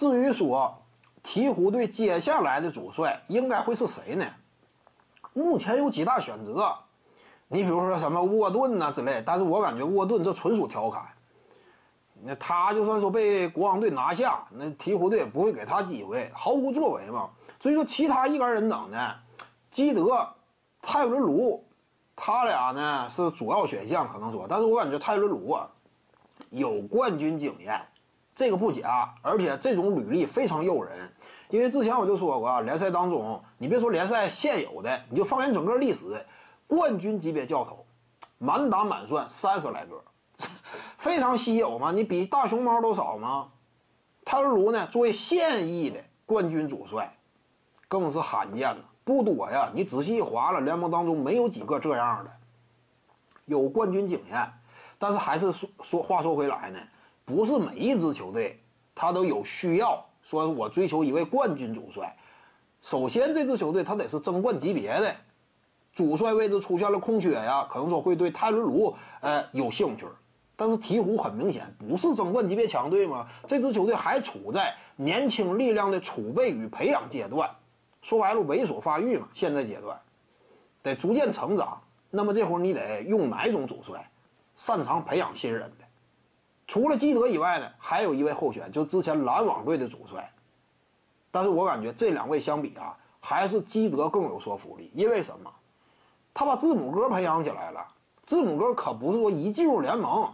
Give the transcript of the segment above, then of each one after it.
至于说鹈鹕队接下来的主帅应该会是谁呢？目前有几大选择，你比如说什么沃顿呐之类，但是我感觉沃顿这纯属调侃。那他就算说被国王队拿下，那鹈鹕队也不会给他机会，毫无作为嘛。所以说，其他一干人等呢，基德、泰伦卢，他俩呢是主要选项，可能说，但是我感觉泰伦卢啊有冠军经验，这个不假，而且这种履历非常诱人。因为之前我就说过啊，联赛当中，你别说联赛现有的，你就放眼整个历史，冠军级别教头，满打满算三十来个。非常稀有嘛，你比大熊猫都少吗？泰伦卢呢？作为现役的冠军主帅，更是罕见的，不多呀。你仔细一划了，联盟当中没有几个这样的，有冠军经验。但是还是说说话说回来呢，不是每一支球队他都有需要说我追求一位冠军主帅。首先，这支球队他得是争冠级别的，主帅位置出现了空缺呀，可能说会对泰伦卢呃有兴趣。但是鹈鹕很明显不是争冠级别强队嘛？这支球队还处在年轻力量的储备与培养阶段，说白了猥琐发育嘛。现在阶段得逐渐成长。那么这会儿你得用哪种主帅？擅长培养新人的，除了基德以外呢，还有一位候选，就之前篮网队的主帅。但是我感觉这两位相比啊，还是基德更有说服力。因为什么？他把字母哥培养起来了。字母哥可不是说一进入联盟。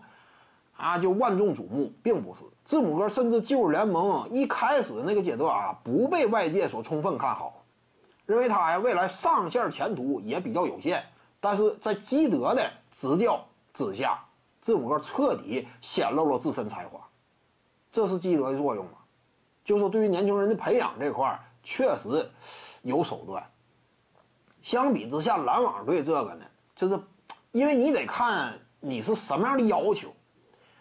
啊，就万众瞩目，并不是字母哥，甚至进入联盟一开始那个阶段啊，不被外界所充分看好，认为他呀未来上线前途也比较有限。但是在基德的执教之下，字母哥彻底显露了自身才华，这是基德的作用吗？就说对于年轻人的培养这块确实有手段。相比之下，篮网队这个呢，就是因为你得看你是什么样的要求。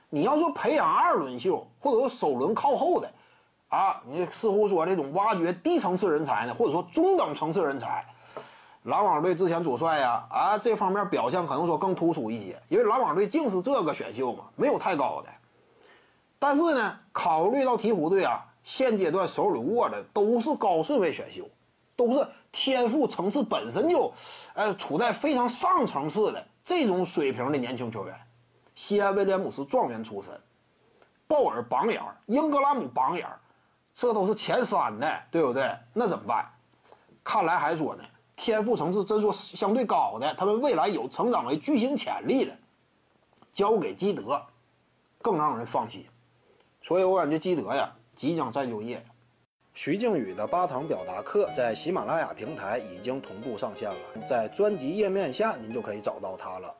你要说培养二轮秀，或者说首轮靠后的，啊，你似乎说这种挖掘低层次人才呢，或者说中等层次人才，篮网队之前主帅呀，啊，这方面表现可能说更突出一些，因为篮网队净是这个选秀嘛，没有太高的。但是呢，考虑到鹈鹕队啊，现阶段手里握的都是高顺位选秀，都是天赋层次本身就，呃，处在非常上层次的这种水平的年轻球员。西安威廉姆斯状元出身，鲍尔榜眼，英格拉姆榜眼，这都是前三的，对不对？那怎么办？看来还说呢，天赋层次真说相对高的，他们未来有成长为巨星潜力的，交给基德，更让人放心。所以我感觉基德呀，即将再就业。徐静宇的八堂表达课在喜马拉雅平台已经同步上线了，在专辑页面下您就可以找到它了。